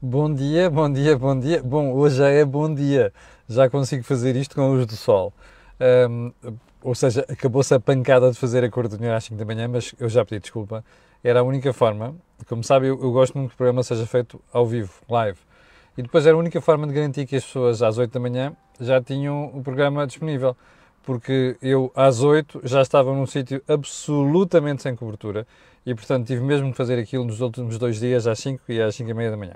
Bom dia, bom dia, bom dia. Bom, hoje já é bom dia. Já consigo fazer isto com a luz do sol. Um, ou seja, acabou-se a pancada de fazer a cor do dinheiro às 5 da manhã, mas eu já pedi desculpa. Era a única forma. Como sabe, eu, eu gosto muito que o programa seja feito ao vivo, live. E depois era a única forma de garantir que as pessoas às 8 da manhã já tinham o programa disponível. Porque eu às 8 já estava num sítio absolutamente sem cobertura e portanto tive mesmo de fazer aquilo nos últimos dois dias, às 5 e às 5 e meia da manhã.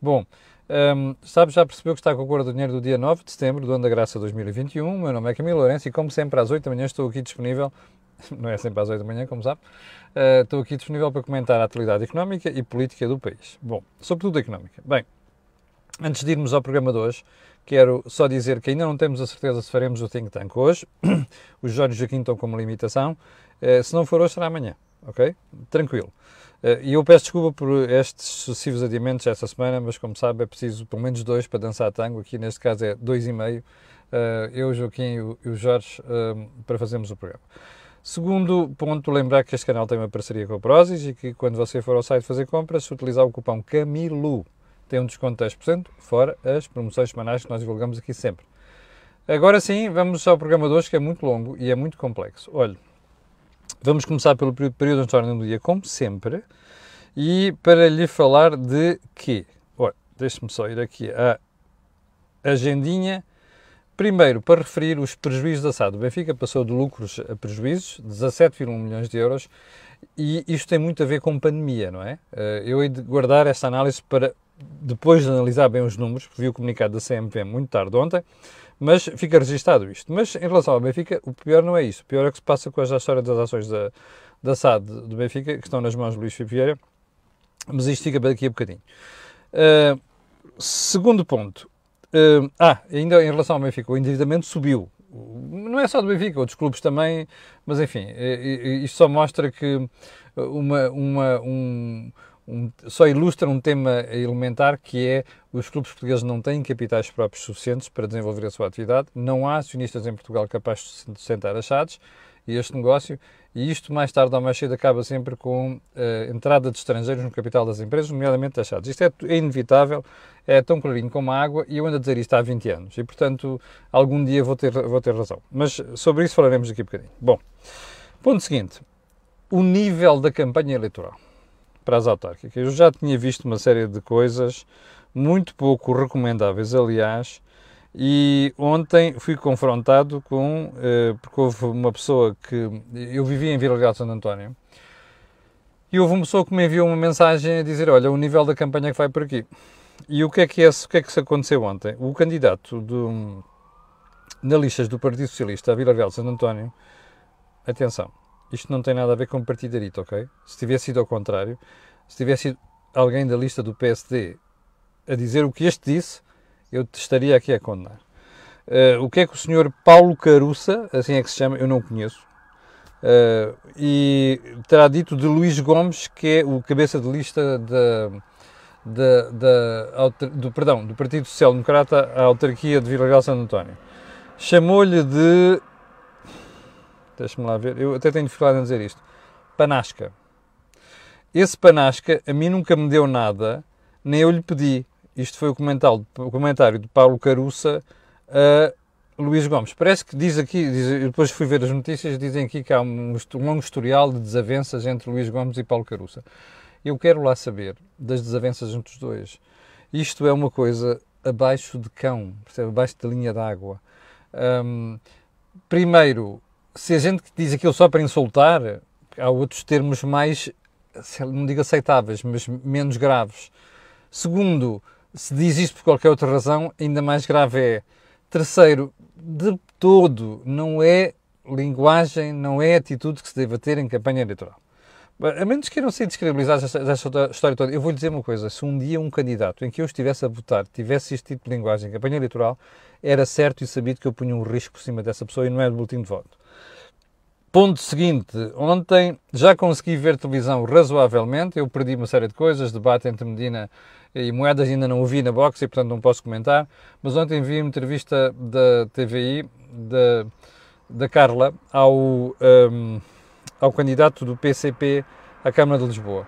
Bom, um, sabe, já percebeu que está com a cor do dinheiro do dia 9 de setembro do ano da graça 2021. O meu nome é Camilo Lourenço e, como sempre, às 8 da manhã estou aqui disponível. Não é sempre às 8 da manhã, como sabe. Uh, estou aqui disponível para comentar a atualidade económica e política do país. Bom, sobretudo económica. Bem, antes de irmos ao programa de hoje, quero só dizer que ainda não temos a certeza se faremos o Think Tank hoje. Os Jorge Joaquim estão como limitação. Uh, se não for hoje, será amanhã ok? Tranquilo. Eh, e eu peço desculpa por estes sucessivos adiamentos esta semana, mas como sabe é preciso pelo menos dois para dançar tango, aqui neste caso é dois e meio, eh, eu, Joaquim e o Jorge, eh, para fazermos o programa. Segundo ponto, lembrar que este canal tem uma parceria com a Prozis e que quando você for ao site fazer compras, se utilizar o cupom CAMILU, tem um desconto de 10%, fora as promoções semanais que nós divulgamos aqui sempre. Agora sim, vamos ao programa de hoje, que é muito longo e é muito complexo. Olha, Vamos começar pelo período ordem do dia, como sempre, e para lhe falar de quê? Olha, deixe-me só ir aqui à agendinha. Primeiro, para referir os prejuízos da SAD. O Benfica passou de lucros a prejuízos, 17,1 milhões de euros, e isto tem muito a ver com pandemia, não é? Eh, eu hei de guardar esta análise para depois de analisar bem os números, vi o comunicado da CMP muito tarde ontem, mas fica registado isto. Mas em relação ao Benfica, o pior não é isso. O pior é o que se passa com a história das ações da, da SAD do Benfica, que estão nas mãos de Luís Filipe Vieira, mas isto fica daqui a bocadinho. Uh, segundo ponto. Uh, ah, ainda em relação ao Benfica, o endividamento subiu. Não é só do Benfica, outros clubes também, mas enfim, isto só mostra que uma, uma, um, um, só ilustra um tema elementar que é os clubes portugueses não têm capitais próprios suficientes para desenvolver a sua atividade, não há acionistas em Portugal capazes de sustentar achados e este negócio, e isto mais tarde ou mais cedo acaba sempre com a uh, entrada de estrangeiros no capital das empresas, nomeadamente achados. Isto é, é, inevitável, é tão clarinho como a água e eu ando a dizer isto há 20 anos e, portanto, algum dia vou ter, vou ter razão. Mas sobre isso falaremos daqui a bocadinho. Bom, ponto seguinte, o nível da campanha eleitoral para as autárquicas. Eu já tinha visto uma série de coisas muito pouco recomendáveis, aliás, e ontem fui confrontado com, eh, porque houve uma pessoa que, eu vivia em Vila Real de Santo António, e houve uma pessoa que me enviou uma mensagem a dizer, olha, o nível da campanha que vai por aqui. E o que é que, é, o que, é que se aconteceu ontem? O candidato do, na listas do Partido Socialista a Vila Real de Santo António, atenção, isto não tem nada a ver com partidarito, ok? Se tivesse sido ao contrário, se tivesse sido alguém da lista do PSD a dizer o que este disse, eu estaria aqui a condenar. Uh, o que é que o senhor Paulo Caruça, assim é que se chama, eu não o conheço, uh, e terá dito de Luís Gomes, que é o cabeça de lista do, perdão, do Partido Social Democrata à autarquia de Vila Real Santo António. Chamou-lhe de Deixa-me lá ver. Eu até tenho dificuldade em dizer isto. Panasca. Esse Panasca a mim nunca me deu nada, nem eu lhe pedi. Isto foi o comentário, o comentário de Paulo Caruça a Luís Gomes. Parece que diz aqui, diz, depois fui ver as notícias, dizem aqui que há um, um longo historial de desavenças entre Luís Gomes e Paulo Caruça. Eu quero lá saber das desavenças entre os dois. Isto é uma coisa abaixo de cão, percebe? abaixo da linha d'água. Um, primeiro, se a gente diz aquilo só para insultar, há outros termos mais, não digo aceitáveis, mas menos graves. Segundo, se diz isto por qualquer outra razão, ainda mais grave é. Terceiro, de todo, não é linguagem, não é atitude que se deva ter em campanha eleitoral. A menos queiram ser descredibilizados desta história toda, eu vou lhe dizer uma coisa: se um dia um candidato em que eu estivesse a votar tivesse este tipo de linguagem em campanha eleitoral, era certo e sabido que eu punha um risco por cima dessa pessoa e não é do boletim de voto. Ponto seguinte, ontem já consegui ver televisão razoavelmente, eu perdi uma série de coisas, debate entre Medina e Moedas ainda não o vi na box e portanto não posso comentar, mas ontem vi uma entrevista da TVI, da, da Carla, ao, um, ao candidato do PCP à Câmara de Lisboa.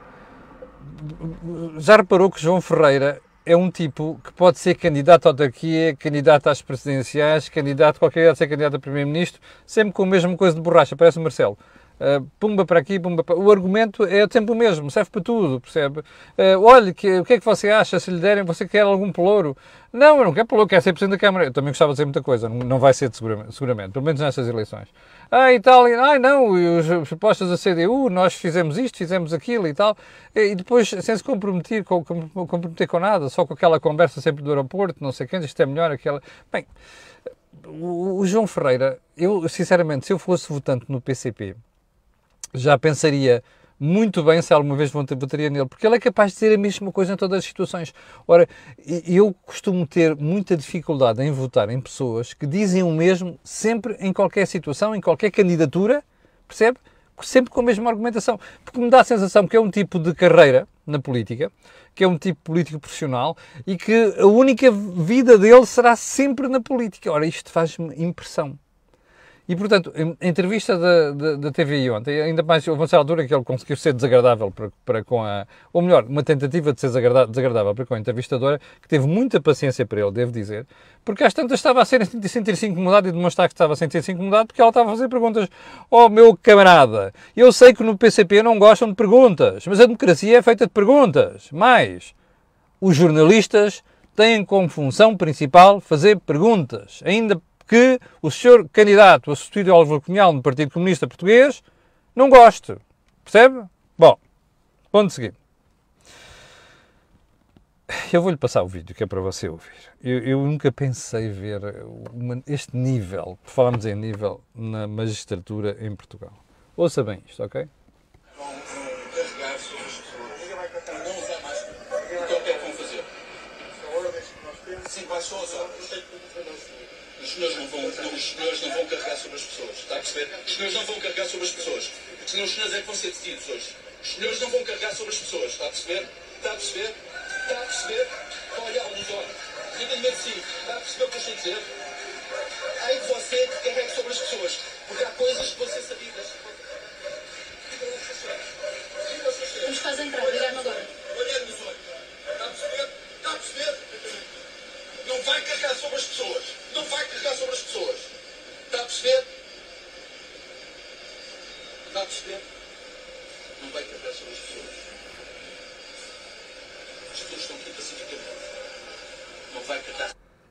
Já reparou que João Ferreira é um tipo que pode ser candidato à autarquia, candidato às presidenciais, candidato, qualquer dia a ser candidato a primeiro-ministro, sempre com a mesma coisa de borracha, parece o Marcelo. Uh, pumba para aqui, pumba para... O argumento é sempre o mesmo, serve para tudo, percebe? Uh, olha, que, o que é que você acha se lhe derem, você quer algum pelouro? Não, eu não quero pelouro, quero ser Presidente da Câmara. Eu também gostava de dizer muita coisa, não, não vai ser seguramente, seguramente, pelo menos nestas eleições. Ah, e tal, e, ah, não, e os, as propostas da CDU, nós fizemos isto, fizemos aquilo e tal, e, e depois, sem se comprometer com, com, comprometer com nada, só com aquela conversa sempre do aeroporto, não sei quem, isto é melhor, aquela... Bem, o, o João Ferreira, eu, sinceramente, se eu fosse votante no PCP, já pensaria muito bem se alguma vez votaria nele, porque ele é capaz de dizer a mesma coisa em todas as situações. Ora, eu costumo ter muita dificuldade em votar em pessoas que dizem o mesmo sempre em qualquer situação, em qualquer candidatura, percebe? Sempre com a mesma argumentação. Porque me dá a sensação que é um tipo de carreira na política, que é um tipo político profissional e que a única vida dele será sempre na política. Ora, isto faz-me impressão. E, portanto, a entrevista da, da, da TVI ontem, ainda mais, houve uma altura que ele conseguiu ser desagradável para, para com a... Ou melhor, uma tentativa de ser desagradável para com a entrevistadora, que teve muita paciência para ele, devo dizer, porque às tantas estava a sentir-se incomodado e demonstrar que estava a sentir-se incomodado porque ela estava a fazer perguntas. Oh, meu camarada, eu sei que no PCP não gostam de perguntas, mas a democracia é feita de perguntas. Mais, os jornalistas têm como função principal fazer perguntas, ainda que o senhor candidato a substituir Álvaro Cunhal no Partido Comunista Português não goste. Percebe? Bom, ponto seguinte. Eu vou-lhe passar o vídeo que é para você ouvir. Eu, eu nunca pensei ver uma, este nível, falamos em nível, na magistratura em Portugal. Ouça bem isto, ok? Sim, vai só, só senhores não vão, os senhores não vão carregar sobre as pessoas. Está a perceber? Os senhores não vão carregar sobre as pessoas. Porque senão os senhores é que vão ser decididos hoje. Os senhores não vão carregar sobre as pessoas. Está a perceber? Está a perceber? Está a perceber? Está a olhar nos olhos. Entendimento sim. Está a perceber o que eu estou a dizer? Aí de você que carregue sobre as pessoas. Porque há coisas que vão ser sabidas. Vamos fazer entrar, ligar-me agora. Olhar nos olhos. Está a perceber? Está a perceber? Não vai carregar sobre as pessoas. Não vai carregar sobre as pessoas. Está a perceber? Está a perceber? Não vai carregar sobre as pessoas. As pessoas estão aqui pacificamente. Não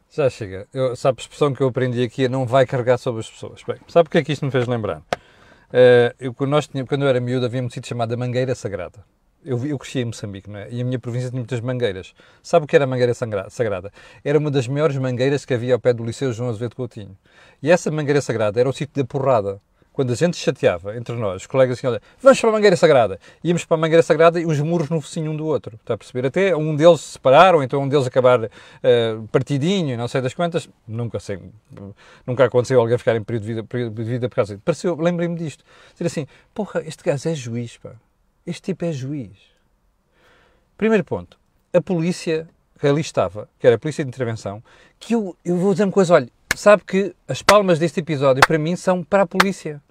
Já chega. Eu, sabe a expressão que eu aprendi aqui é não vai carregar sobre as pessoas. Bem, sabe o que é que isto me fez lembrar? Uh, eu, quando, nós tínhamos, quando eu era miúdo havia um sítio chamado Mangueira Sagrada eu, eu cresci em Moçambique, não é? E a minha província tinha muitas mangueiras. Sabe o que era a mangueira sagrada? Era uma das maiores mangueiras que havia ao pé do Liceu João Azevedo Coutinho. E essa mangueira sagrada era o sítio da porrada. Quando a gente chateava entre nós, os colegas assim, olha, vamos para a Mangueira Sagrada. Íamos para a Mangueira Sagrada e os muros no focinho um do outro. Está a perceber? Até um deles se separaram, então um deles acabar uh, partidinho, não sei das quantas. Nunca sei, nunca aconteceu alguém ficar em período de vida, período de vida por causa disso. Lembrei-me disto. Dizer assim, porra, este gajo é juiz, pá. Este tipo é juiz. Primeiro ponto, a polícia que ali estava, que era a polícia de intervenção, que eu, eu vou dizer uma coisa, olha, sabe que as palmas deste episódio para mim são para a polícia.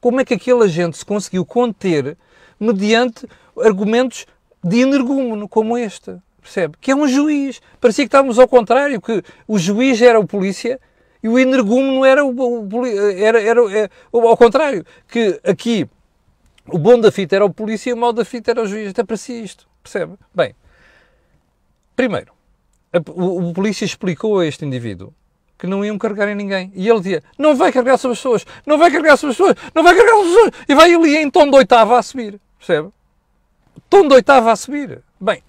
Como é que aquele agente se conseguiu conter mediante argumentos de energúmeno como este? Percebe? Que é um juiz. Parecia que estávamos ao contrário, que o juiz era o polícia e o energúmeno era o, o era, era, era, é, ao contrário, que aqui o bom da fita era o polícia e o mau da fita era o juiz. Até parecia isto. Percebe? Bem, primeiro, a, o, o polícia explicou a este indivíduo que não iam carregar em ninguém. E ele dizia: não vai carregar sobre as pessoas, não vai carregar sobre as pessoas, não vai carregar sobre as pessoas. E vai ali em tom de oitava a subir. Percebe? Tom de oitava a subir. Bem,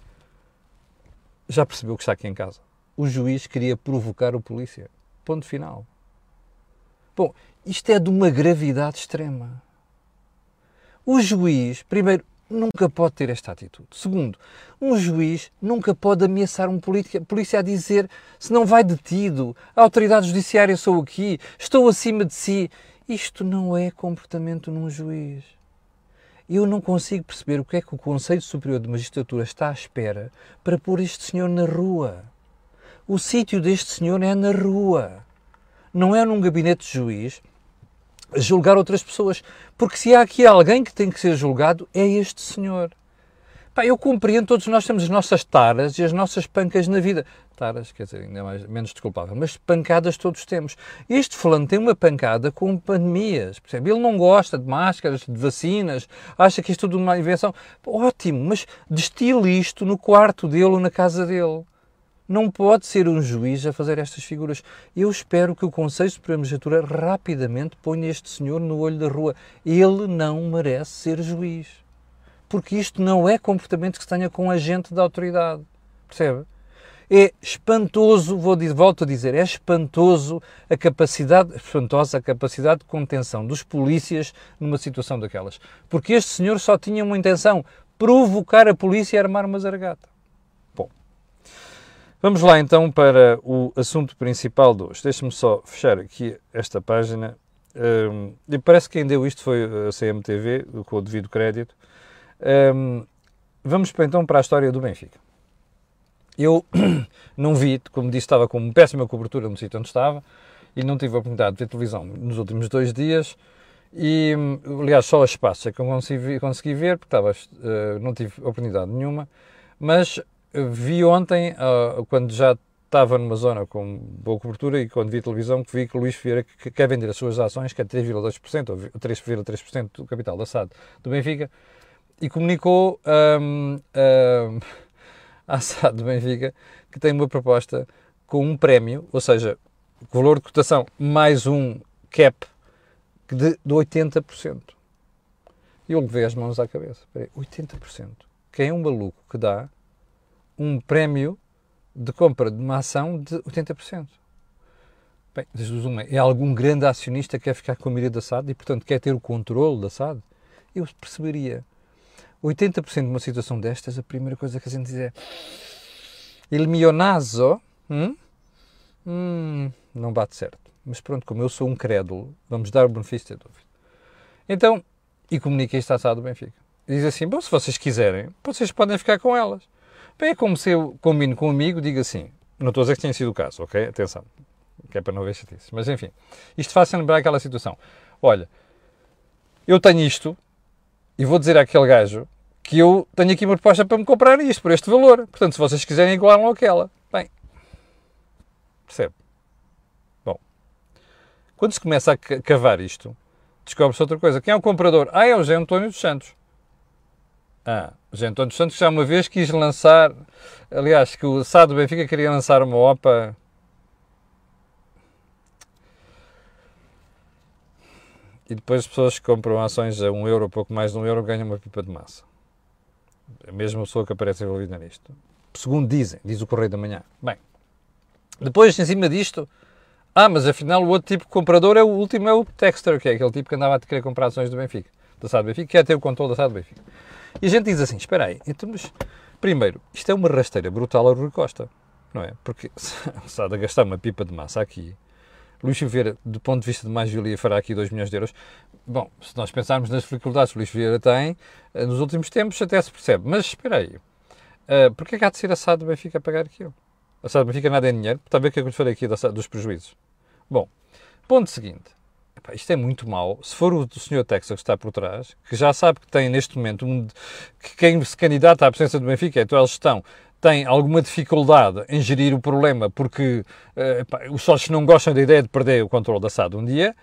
já percebeu que está aqui em casa. O juiz queria provocar o polícia. Ponto final. Bom, isto é de uma gravidade extrema. O juiz, primeiro, nunca pode ter esta atitude. Segundo, um juiz nunca pode ameaçar um polícia, a dizer se não vai detido, a autoridade judiciária sou aqui, estou acima de si. Isto não é comportamento num juiz. Eu não consigo perceber o que é que o Conselho Superior de Magistratura está à espera para pôr este senhor na rua. O sítio deste senhor é na rua. Não é num gabinete de juiz julgar outras pessoas. Porque se há aqui alguém que tem que ser julgado, é este senhor. Pá, eu compreendo, todos nós temos as nossas taras e as nossas pancas na vida. Taras, quer dizer, ainda mais, menos desculpável, mas pancadas todos temos. Este fulano tem uma pancada com pandemias, percebe? Ele não gosta de máscaras, de vacinas, acha que isto é tudo uma invenção. Ótimo, mas destile isto no quarto dele ou na casa dele. Não pode ser um juiz a fazer estas figuras. Eu espero que o Conselho Supremo de Magistratura rapidamente ponha este senhor no olho da rua. Ele não merece ser juiz. Porque isto não é comportamento que se tenha com um agente da autoridade. Percebe? É espantoso, vou, volto a dizer, é espantoso a capacidade, espantosa a capacidade de contenção dos polícias numa situação daquelas. Porque este senhor só tinha uma intenção, provocar a polícia e armar uma zargata. Vamos lá então para o assunto principal de hoje. Deixe-me só fechar aqui esta página. Um, e parece que quem deu isto foi a CMTV, com o devido crédito. Um, vamos então para a história do Benfica. Eu não vi, como disse, estava com péssima cobertura no sítio onde estava e não tive a oportunidade de ver televisão nos últimos dois dias. E, aliás, só as espaços é que eu consegui, consegui ver, porque estava, uh, não tive oportunidade nenhuma. Mas vi ontem, uh, quando já estava numa zona com boa cobertura e quando vi televisão, que vi que Luís Vieira que quer vender as suas ações, que é 3,2% ou 3,3% do capital da SAD do Benfica, e comunicou um, um, à SAD do Benfica que tem uma proposta com um prémio, ou seja, valor de cotação mais um cap de, de 80%. E eu levei as mãos à cabeça. 80%. Quem é um maluco que dá um prémio de compra de uma ação de 80%. Bem, duas uma, é algum grande acionista que quer ficar com a mira da SAD e, portanto, quer ter o controle da SAD? Eu perceberia. 80% de uma situação destas, a primeira coisa que a gente diz é il mio naso hum? Hum, não bate certo. Mas pronto, como eu sou um crédulo, vamos dar o benefício da dúvida. Então, e comuniquei isto à SAD do Benfica. Diz assim, bom, se vocês quiserem, vocês podem ficar com elas. É como se eu combino com um amigo, digo assim, não estou a dizer que tenha sido o caso, ok? Atenção, que é para não ver chatice. Mas enfim, isto faz-se lembrar aquela situação. Olha, eu tenho isto e vou dizer àquele gajo que eu tenho aqui uma proposta para me comprar isto, por este valor. Portanto, se vocês quiserem, igualam aquela. Bem, percebe? Bom, quando se começa a cavar isto, descobre-se outra coisa. Quem é o comprador? Ah, é o José António dos Santos. Ah, o António Santos já uma vez quis lançar, aliás, que o Sá do Benfica queria lançar uma OPA. E depois as pessoas que compram ações a um euro, pouco mais de um euro, ganham uma pipa de massa. A mesma pessoa que aparece envolvida nisto. Segundo dizem, diz o Correio da Manhã. Bem, depois em cima disto, ah, mas afinal o outro tipo de comprador é o último, é o Texter, que é aquele tipo que andava a querer comprar ações do Benfica, da SAD Benfica, que quer ter o controle da SAD Benfica. E a gente diz assim: espera aí, então, mas, primeiro, isto é uma rasteira brutal a Rui Costa, não é? Porque se há de gastar uma pipa de massa aqui, Luís Vieira, do ponto de vista de mais-valia, fará aqui 2 milhões de euros. Bom, se nós pensarmos nas dificuldades que Luís Vieira tem, eh, nos últimos tempos até se percebe. Mas espera aí, uh, porquê é que há de ser a SAD do Benfica a pagar aquilo? A SAD do Benfica nada é dinheiro, está a ver o que é que eu falei aqui dos prejuízos. Bom, ponto seguinte. Epá, isto é muito mau. Se for o, senhor Texas que está por trás, que já sabe que tem neste momento um, que quem se candidata à presença do Benfica é a atual gestão, tem alguma dificuldade em gerir o problema porque uh, epá, os sócios não gostam da ideia de perder o controle da SAD um dia.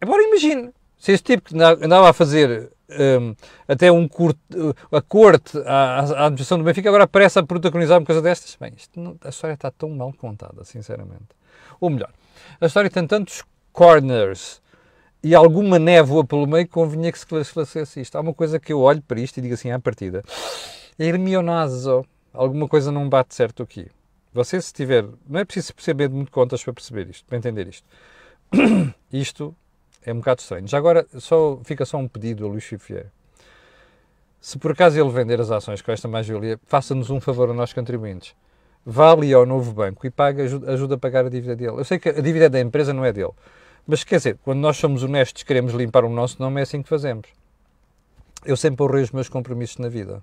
Agora imagine, se este tipo que andava a fazer um, até um curto, a corte à, à administração do Benfica agora parece a protagonizar uma coisa destas. Bem, não, a história está tão mal contada, sinceramente. Ou melhor, a história tem tantos corners e alguma névoa pelo meio, convinha que se esclarecesse isto. Há uma coisa que eu olho para isto e digo assim à partida: Hermionazo, alguma coisa não bate certo aqui. Você, se tiver, não é preciso perceber muito contas para perceber isto, para entender isto. isto é um bocado estranho. Já agora, só, fica só um pedido a Luís Vieira. Se por acaso ele vender as ações com esta mais-valia, faça-nos um favor a nós contribuintes. Vá ali ao novo banco e paga, ajuda, ajuda a pagar a dívida dele. Eu sei que a dívida da empresa não é dele, mas quer dizer, quando nós somos honestos, queremos limpar o nosso nome, é assim que fazemos. Eu sempre honrei os meus compromissos na vida.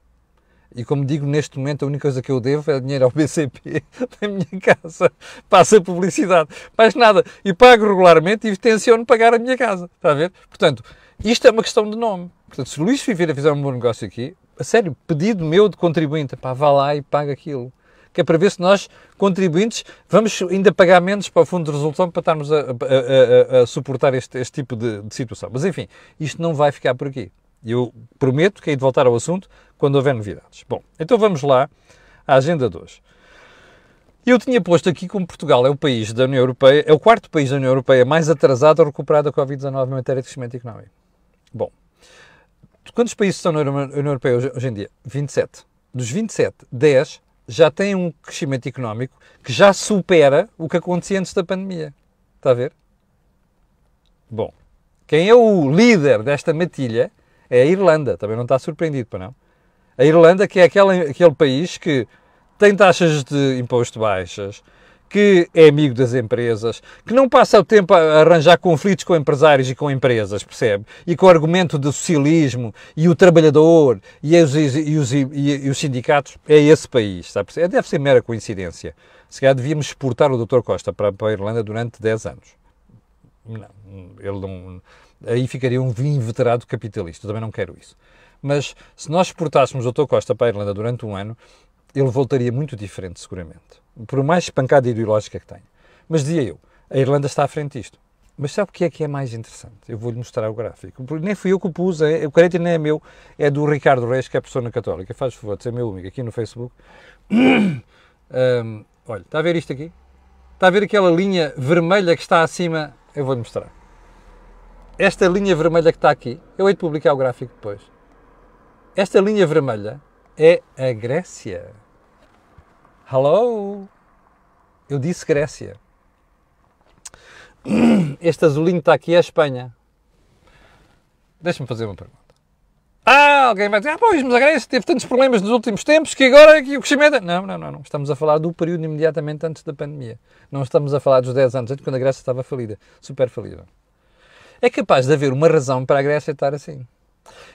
E como digo, neste momento a única coisa que eu devo é dinheiro ao BCP da minha casa. Passa a publicidade. Mais nada. E pago regularmente e tenciono pagar a minha casa. Está a ver? Portanto, isto é uma questão de nome. Portanto, se Luís Viveira fizer um bom negócio aqui, a sério, pedido meu de contribuinte, pá, vá lá e paga aquilo. Que é para ver se nós, contribuintes, vamos ainda pagar menos para o Fundo de Resolução para estarmos a, a, a, a suportar este, este tipo de, de, situação. Mas enfim, isto não vai ficar por aqui. Eu prometo que hei de voltar ao assunto quando houver novidades. Bom, então vamos lá à agenda de hoje. Eu tinha posto aqui como Portugal é o país da União Europeia, é o quarto país da União Europeia mais atrasado a recuperar da Covid-19 em matéria de crescimento económico. Bom, quantos países estão na União Europeia hoje, hoje em dia? 27. Dos 27, 10 já têm um crescimento económico que já supera o que acontecia antes da pandemia. Está a ver? Bom, quem é o líder desta matilha é a Irlanda. Também não está surpreendido, para não? A Irlanda, que é aquele, aquele país que tem taxas de imposto baixas, que é amigo das empresas, que não passa o tempo a arranjar conflitos com empresários e com empresas, percebe? E com o argumento do socialismo e o trabalhador e os, e os, e os sindicatos, é esse país, a perceber? Deve ser mera coincidência. Se calhar devíamos exportar o Dr. Costa para, para a Irlanda durante 10 anos. Não, ele não. Aí ficaria um inveterado capitalista, eu também não quero isso. Mas se nós exportássemos o Dr. Costa para a Irlanda durante um ano, ele voltaria muito diferente, seguramente por mais pancada ideológica que tenha. Mas dizia eu, a Irlanda está à frente disto. Mas sabe o que é que é mais interessante? Eu vou-lhe mostrar o gráfico. Nem fui eu que o pus, é, o crédito nem é meu, é do Ricardo Reis, que é professor na Católica. Faz favor de ser meu amigo aqui no Facebook. Um, olha, está a ver isto aqui? Está a ver aquela linha vermelha que está acima? Eu vou-lhe mostrar. Esta linha vermelha que está aqui, eu hei de publicar o gráfico depois. Esta linha vermelha é a Grécia. Hello! Eu disse Grécia. Este azulinho está aqui é a Espanha. Deixa-me fazer uma pergunta. Ah, alguém vai dizer, ah, pois, mas a Grécia teve tantos problemas nos últimos tempos que agora aqui o crescimento... É- não, não, não, não. Estamos a falar do período imediatamente antes da pandemia. Não estamos a falar dos 10 anos antes, quando a Grécia estava falida. Super falida. É capaz de haver uma razão para a Grécia estar assim.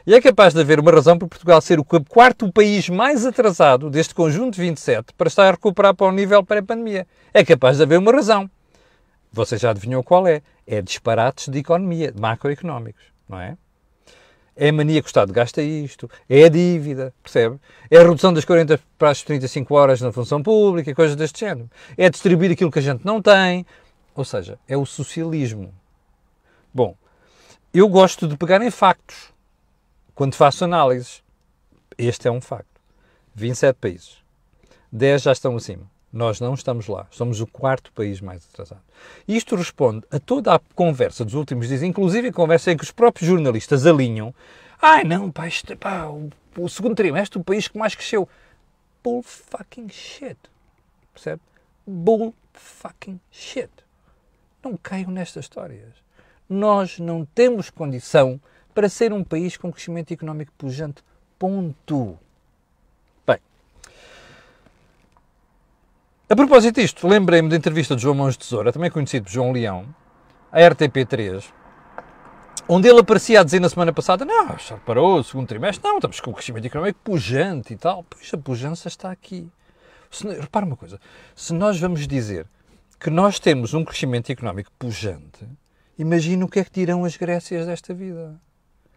E é capaz de haver uma razão para Portugal ser o quarto país mais atrasado deste conjunto de 27 para estar a recuperar para o nível pré-pandemia. É capaz de haver uma razão. Você já adivinhou qual é? É disparates de economia, macroeconómicos, não é? É a mania que o Estado gasta isto, é a dívida, percebe? É a redução das 40 para as 35 horas na função pública, coisas deste género. É distribuir aquilo que a gente não tem. Ou seja, é o socialismo. Bom, eu gosto de pegar em factos quando faço análises, este é um facto. 27 países. 10 já estão acima. Nós não estamos lá. Somos o quarto país mais atrasado. Isto responde a toda a conversa dos últimos dias, inclusive a conversa em que os próprios jornalistas alinham. Ai não, pá, isto, pá o, o segundo trimestre, o país que mais cresceu. Bull fucking shit. Percebe? Bull fucking shit. Não caiam nestas histórias. Nós não temos condição para ser um país com crescimento económico pujante. Ponto. Bem, a propósito disto, lembrei-me da entrevista de João Mãos de Tesoura, também conhecido por João Leão, à RTP3, onde ele aparecia a dizer na semana passada: Não, já parou o segundo trimestre, não, estamos com um crescimento económico pujante e tal. Pois a pujança está aqui. Se, repara uma coisa: se nós vamos dizer que nós temos um crescimento económico pujante, imagina o que é que dirão as Grécias desta vida.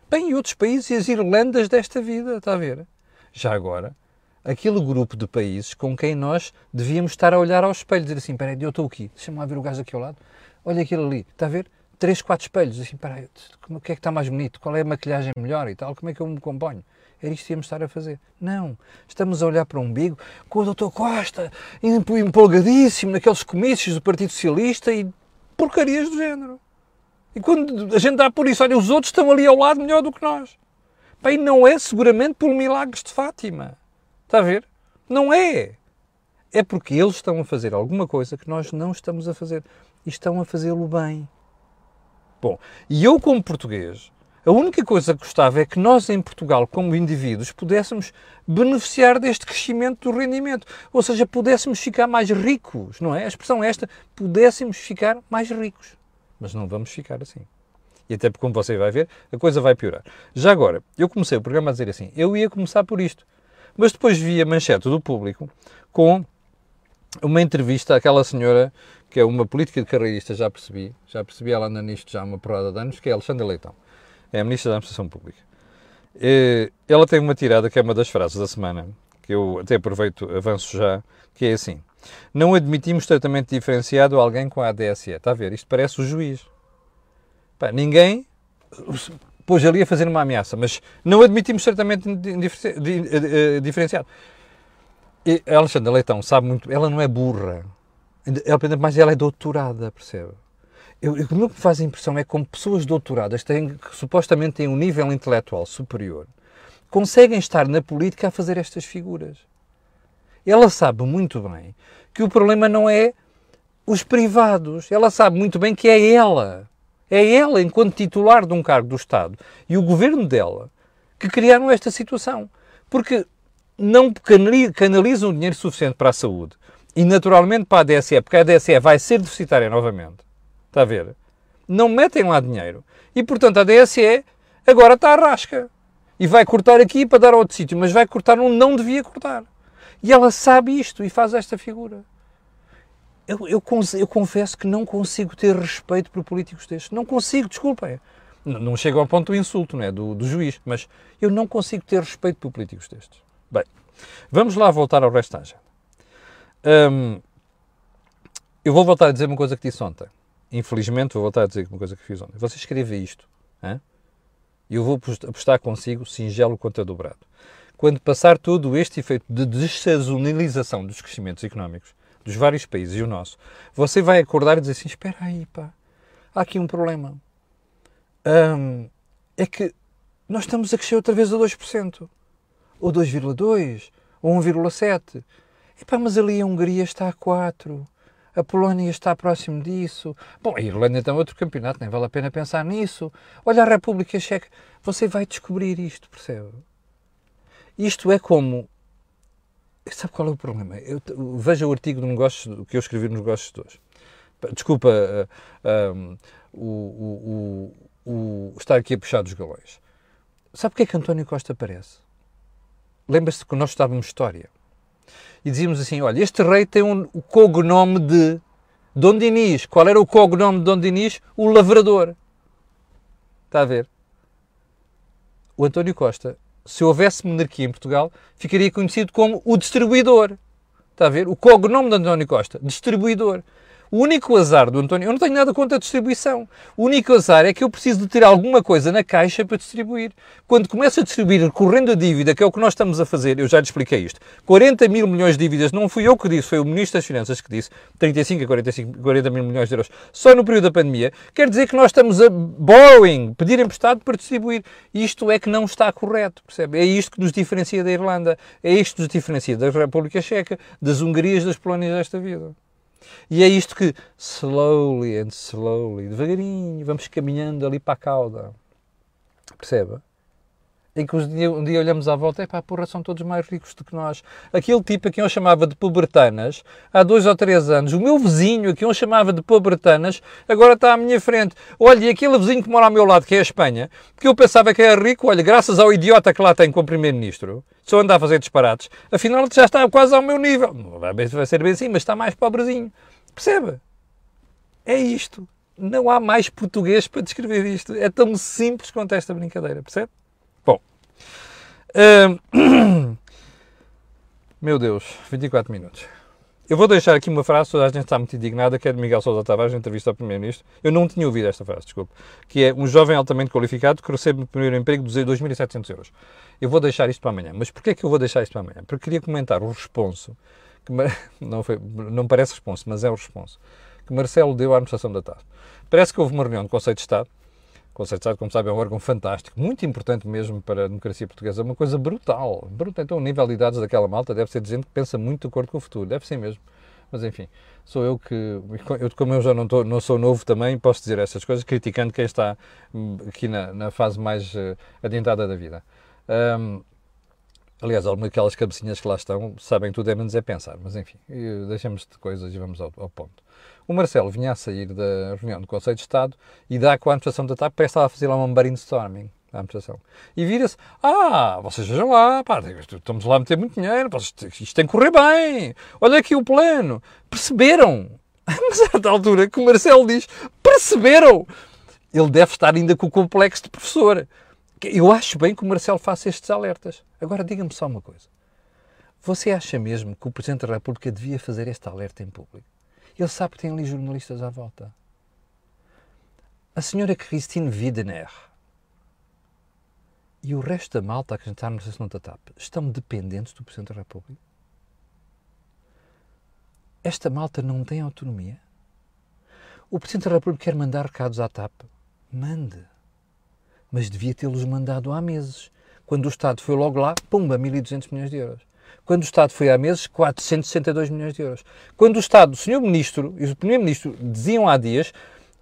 Bem, e outros países e as Irlandas desta vida, está a ver? Já agora, aquele grupo de países com quem nós devíamos estar a olhar ao espelho, dizer assim, peraí, eu estou aqui, deixa-me lá ver o gajo aqui ao lado, olha aquilo ali, está a ver? Três, quatro espelhos, assim, peraí, o que é que está mais bonito? Qual é a maquilhagem melhor e tal? Como é que eu me componho? Era isto que íamos estar a fazer. Não, estamos a olhar para o umbigo com o Dr. Costa, empolgadíssimo naqueles comícios do Partido Socialista e porcarias do género. E quando a gente dá por isso, olha, os outros estão ali ao lado melhor do que nós. Bem, não é seguramente por milagres de Fátima. Está a ver? Não é. É porque eles estão a fazer alguma coisa que nós não estamos a fazer. E estão a fazê-lo bem. Bom, e eu, como português, a única coisa que gostava é que nós, em Portugal, como indivíduos, pudéssemos beneficiar deste crescimento do rendimento. Ou seja, pudéssemos ficar mais ricos, não é? A expressão é esta: pudéssemos ficar mais ricos mas não vamos ficar assim. E até porque, como você vai ver, a coisa vai piorar. Já agora, eu comecei o programa a dizer assim: eu ia começar por isto. Mas depois vi a manchete do público com uma entrevista àquela senhora que é uma política de carreirista, já percebi, já percebi, ela anda nisto já há uma porrada de anos, que é Alexandra Leitão. É a Ministra da Administração Pública. Eh, ela tem uma tirada que é uma das frases da semana, que eu até aproveito, avanço já, que é assim. Não admitimos tratamento diferenciado a alguém com a ADSE. Está a ver? Isto parece o juiz. Pá, ninguém pôs ali a fazer uma ameaça, mas não admitimos tratamento eh, diferenciado. E a Alexandra Leitão sabe muito, ela não é burra, ela, mas ela é doutorada, percebe? Eu, o que me faz impressão é como pessoas doutoradas têm, que supostamente têm um nível intelectual superior, conseguem estar na política a fazer estas figuras. Ela sabe muito bem que o problema não é os privados, ela sabe muito bem que é ela é ela, enquanto titular de um cargo do Estado, e o governo dela, que criaram esta situação. Porque não canalizam dinheiro suficiente para a saúde e, naturalmente, para a DSE, porque a DSE vai ser deficitária novamente. Está a ver? Não metem lá dinheiro. E, portanto, a DSE agora está à rasca. E vai cortar aqui para dar a outro sítio, mas vai cortar onde não devia cortar. E ela sabe isto e faz esta figura eu, eu, eu, confesso que não consigo ter respeito por políticos destes. Não consigo, desculpem. Não, não chego ao ponto do insulto, não é? Do, do, juiz, mas eu não consigo ter respeito por políticos destes. Bem, vamos lá voltar ao resto da agenda. Hum, eu vou voltar a dizer uma coisa que disse ontem. Infelizmente, vou voltar a dizer uma coisa que fiz ontem. Você escreve isto, e eu vou apostar consigo singelo contra dobrado. Quando passar todo este efeito de dessazonalização dos crescimentos económicos, dos vários países e o nosso, você vai acordar e dizer assim: espera aí, pá, há aqui um problema. Um, é que nós estamos a crescer outra vez a 2%, ou 2,2%, ou 1,7%. Epá, mas ali a Hungria está a 4%, a Polónia está próximo disso. Bom, a Irlanda é outro campeonato, nem vale a pena pensar nisso. Olha a República Checa, você vai descobrir isto, percebe? Isto é como Sabe qual é o problema? Eu, veja o artigo do negócio que eu escrevi nos negócios de hoje. Desculpa uh, um, o, o, o, estar aqui a puxar dos galões. Sabe porque é que António Costa aparece? Lembra-se que nós estávamos história e dizíamos assim: olha, este rei tem um, o cognome de Dom Dinis. Qual era o cognome de Dom Dinis? O Lavrador. Está a ver? O António Costa se houvesse monarquia em Portugal, ficaria conhecido como o distribuidor. Está a ver? O cognome de António Costa, distribuidor. O único azar do António, eu não tenho nada contra a distribuição. O único azar é que eu preciso de ter alguma coisa na caixa para distribuir. Quando começo a distribuir recorrendo a dívida, que é o que nós estamos a fazer, eu já lhe expliquei isto. 40 mil milhões de dívidas, não fui eu que disse, foi o Ministro das Finanças que disse, 35 a 45, 40 mil milhões de euros, só no período da pandemia, quer dizer que nós estamos a borrowing, pedir emprestado para distribuir. Isto é que não está correto, percebe? É isto que nos diferencia da Irlanda, é isto que nos diferencia da República Checa, das Hungarias, das Polónias desta vida. E é isto que, slowly and slowly, devagarinho, vamos caminhando ali para a cauda. Percebe? Em que um dia, um dia olhamos à volta, é pá, porra, são todos mais ricos do que nós. Aquele tipo a quem eu chamava de pobretanas, há dois ou três anos, o meu vizinho a quem eu chamava de pobretanas, agora está à minha frente. Olha, e aquele vizinho que mora ao meu lado, que é a Espanha, que eu pensava que era rico, olha, graças ao idiota que lá tem como primeiro-ministro, só anda a fazer disparates, afinal já está quase ao meu nível. Vai ser bem assim, mas está mais pobrezinho. Percebe? É isto. Não há mais português para descrever isto. É tão simples quanto esta brincadeira, percebe? Meu Deus, 24 minutos. Eu vou deixar aqui uma frase, toda a gente está muito indignada, que é de Miguel Sousa Tavares, na entrevista ao Primeiro-Ministro. Eu não tinha ouvido esta frase, desculpe. Que é um jovem altamente qualificado que recebe no primeiro emprego 2.700 euros. Eu vou deixar isto para amanhã. Mas porquê é que eu vou deixar isto para amanhã? Porque queria comentar o responso que não, foi, não parece responso, mas é o responso, que Marcelo deu à administração da TAP. Parece que houve uma reunião do Conselho de Estado, o Conselho de Estado, como sabe, é um órgão fantástico, muito importante mesmo para a democracia portuguesa, uma coisa brutal, brutal. Então o nível de idades daquela malta deve ser gente que pensa muito de acordo com o futuro, deve ser mesmo. Mas enfim, sou eu que, eu, como eu já não, tô, não sou novo também, posso dizer essas coisas, criticando quem está hum, aqui na, na fase mais uh, adiantada da vida. Um, Aliás, algumas daquelas cabecinhas que lá estão sabem tudo é menos é pensar, mas enfim, deixamos de coisas e vamos ao, ao, ponto. O Marcelo vinha a sair da reunião do Conselho de Estado e dá com a administração da TAP, parece que estava a fazer lá um brainstorming da administração. E vira-se, ah, vocês vejam lá, pá, estamos lá a meter muito dinheiro, isto tem que correr bem, olha aqui o plano. Perceberam? Mas a altura que o Marcelo diz, perceberam? Ele deve estar ainda com o complexo de professor Eu acho bem que o Marcelo faça estes alertas. Agora, diga-me só uma coisa. Você acha mesmo que o Presidente da República devia fazer este alerta em público? Ele sabe que tem ali jornalistas à volta. A senhora Christine Widener e o resto da malta a cantar na sessão da TAP estão dependentes do Presidente da República? Esta malta não tem autonomia? O Presidente da República quer mandar recados à TAP? Mande. Mas devia tê-los mandado há meses. Quando o Estado foi logo lá, pumba, 1.200 milhões de euros. Quando o Estado foi há meses, 462 milhões de euros. Quando o Estado, o Sr. Ministro e o Primeiro-Ministro diziam há dias,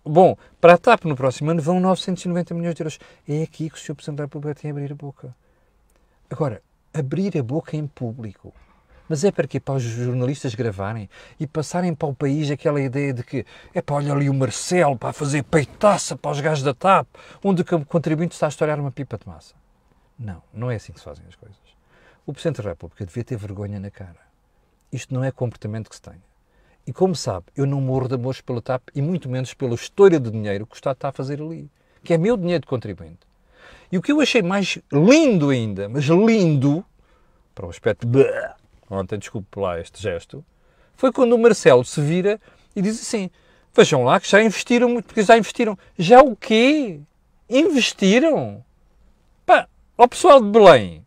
bom, para a TAP no próximo ano vão 990 milhões de euros. É aqui que o Sr. Presidente da República tem a abrir a boca. Agora, abrir a boca em público. Mas é para quê? Para os jornalistas gravarem e passarem para o país aquela ideia de que é para olhar ali o Marcelo para fazer peitaça para os gajos da TAP, onde o contribuinte está a estourar uma pipa de massa. Não, não é assim que se fazem as coisas. O Presidente da República devia ter vergonha na cara. Isto não é comportamento que se tenha. E como sabe, eu não morro de amores pela TAP e muito menos pela história de dinheiro que o Estado está a fazer ali, que é meu dinheiro de contribuinte. E o que eu achei mais lindo ainda, mas lindo, para o aspecto ontem, desculpe lá este gesto, foi quando o Marcelo se vira e diz assim: Vejam lá que já investiram muito, porque já investiram. Já o quê? Investiram? Pá, ao pessoal de Belém,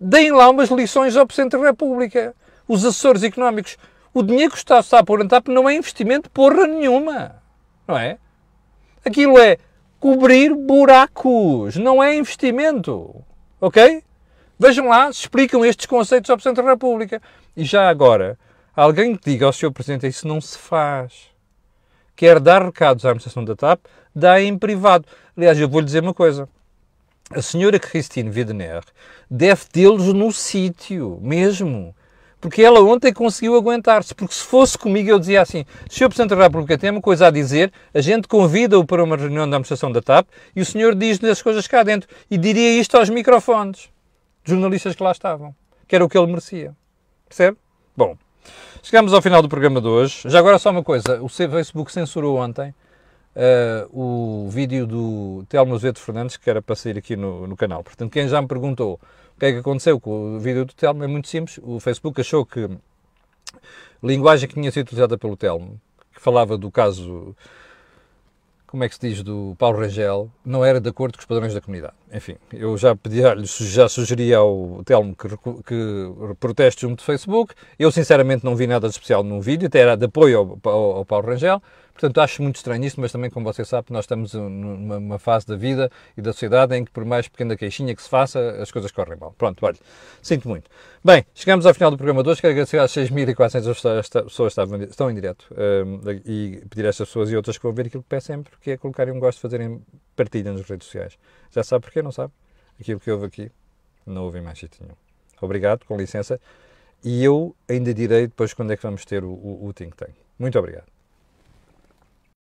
deem lá umas lições ao Presidente da República. Os assessores económicos, o dinheiro que está a pôr na TAP não é investimento porra nenhuma. Não é? Aquilo é cobrir buracos, não é investimento. Ok? Vejam lá, explicam estes conceitos ao Presidente da República. E já agora, alguém que diga ao Sr. Presidente isso não se faz. Quer dar recados à administração da TAP, dá em privado. Aliás, eu vou-lhe dizer uma coisa. A senhora Christine Widener deve tê-los no sítio, mesmo. Porque ela ontem conseguiu aguentar-se. Porque se fosse comigo, eu dizia assim: Sr. Presidente da República tem uma coisa a dizer, a gente convida-o para uma reunião da administração da TAP e o senhor diz-lhe as coisas cá dentro. E diria isto aos microfones jornalistas que lá estavam, que era o que ele merecia. Percebe? Bom, chegamos ao final do programa de hoje. Já agora só uma coisa, o Facebook censurou ontem uh, o vídeo do Telmo Azevedo Fernandes, que era para sair aqui no, no canal. Portanto, quem já me perguntou o que é que aconteceu com o vídeo do Telmo, é muito simples. O Facebook achou que a linguagem que tinha sido utilizada pelo Telmo, que falava do caso como é que se diz, do Paulo Rangel, não era de acordo com os padrões da comunidade. Enfim, eu já pedi, já sugeri ao Telmo que, que proteste junto do Facebook. Eu, sinceramente, não vi nada de especial no vídeo, até era de apoio ao, ao, ao Paulo Rangel. Portanto, acho muito estranho isso, mas também, como você sabe, nós estamos numa fase da vida e da sociedade em que, por mais pequena queixinha que se faça, as coisas correm mal. Pronto, olha, sinto muito. Bem, chegamos ao final do programa de hoje. Quero agradecer às 6.400 pessoas que estão em direto um, e pedir a estas pessoas e outras que vão ver aquilo que peço sempre, que é colocarem um gosto, fazerem partilha nas redes sociais. Já sabe porquê, não sabe? Aquilo que houve aqui, não houve mais sítio nenhum. Obrigado, com licença. E eu ainda direi depois quando é que vamos ter o, o, o Think Tank. Muito obrigado.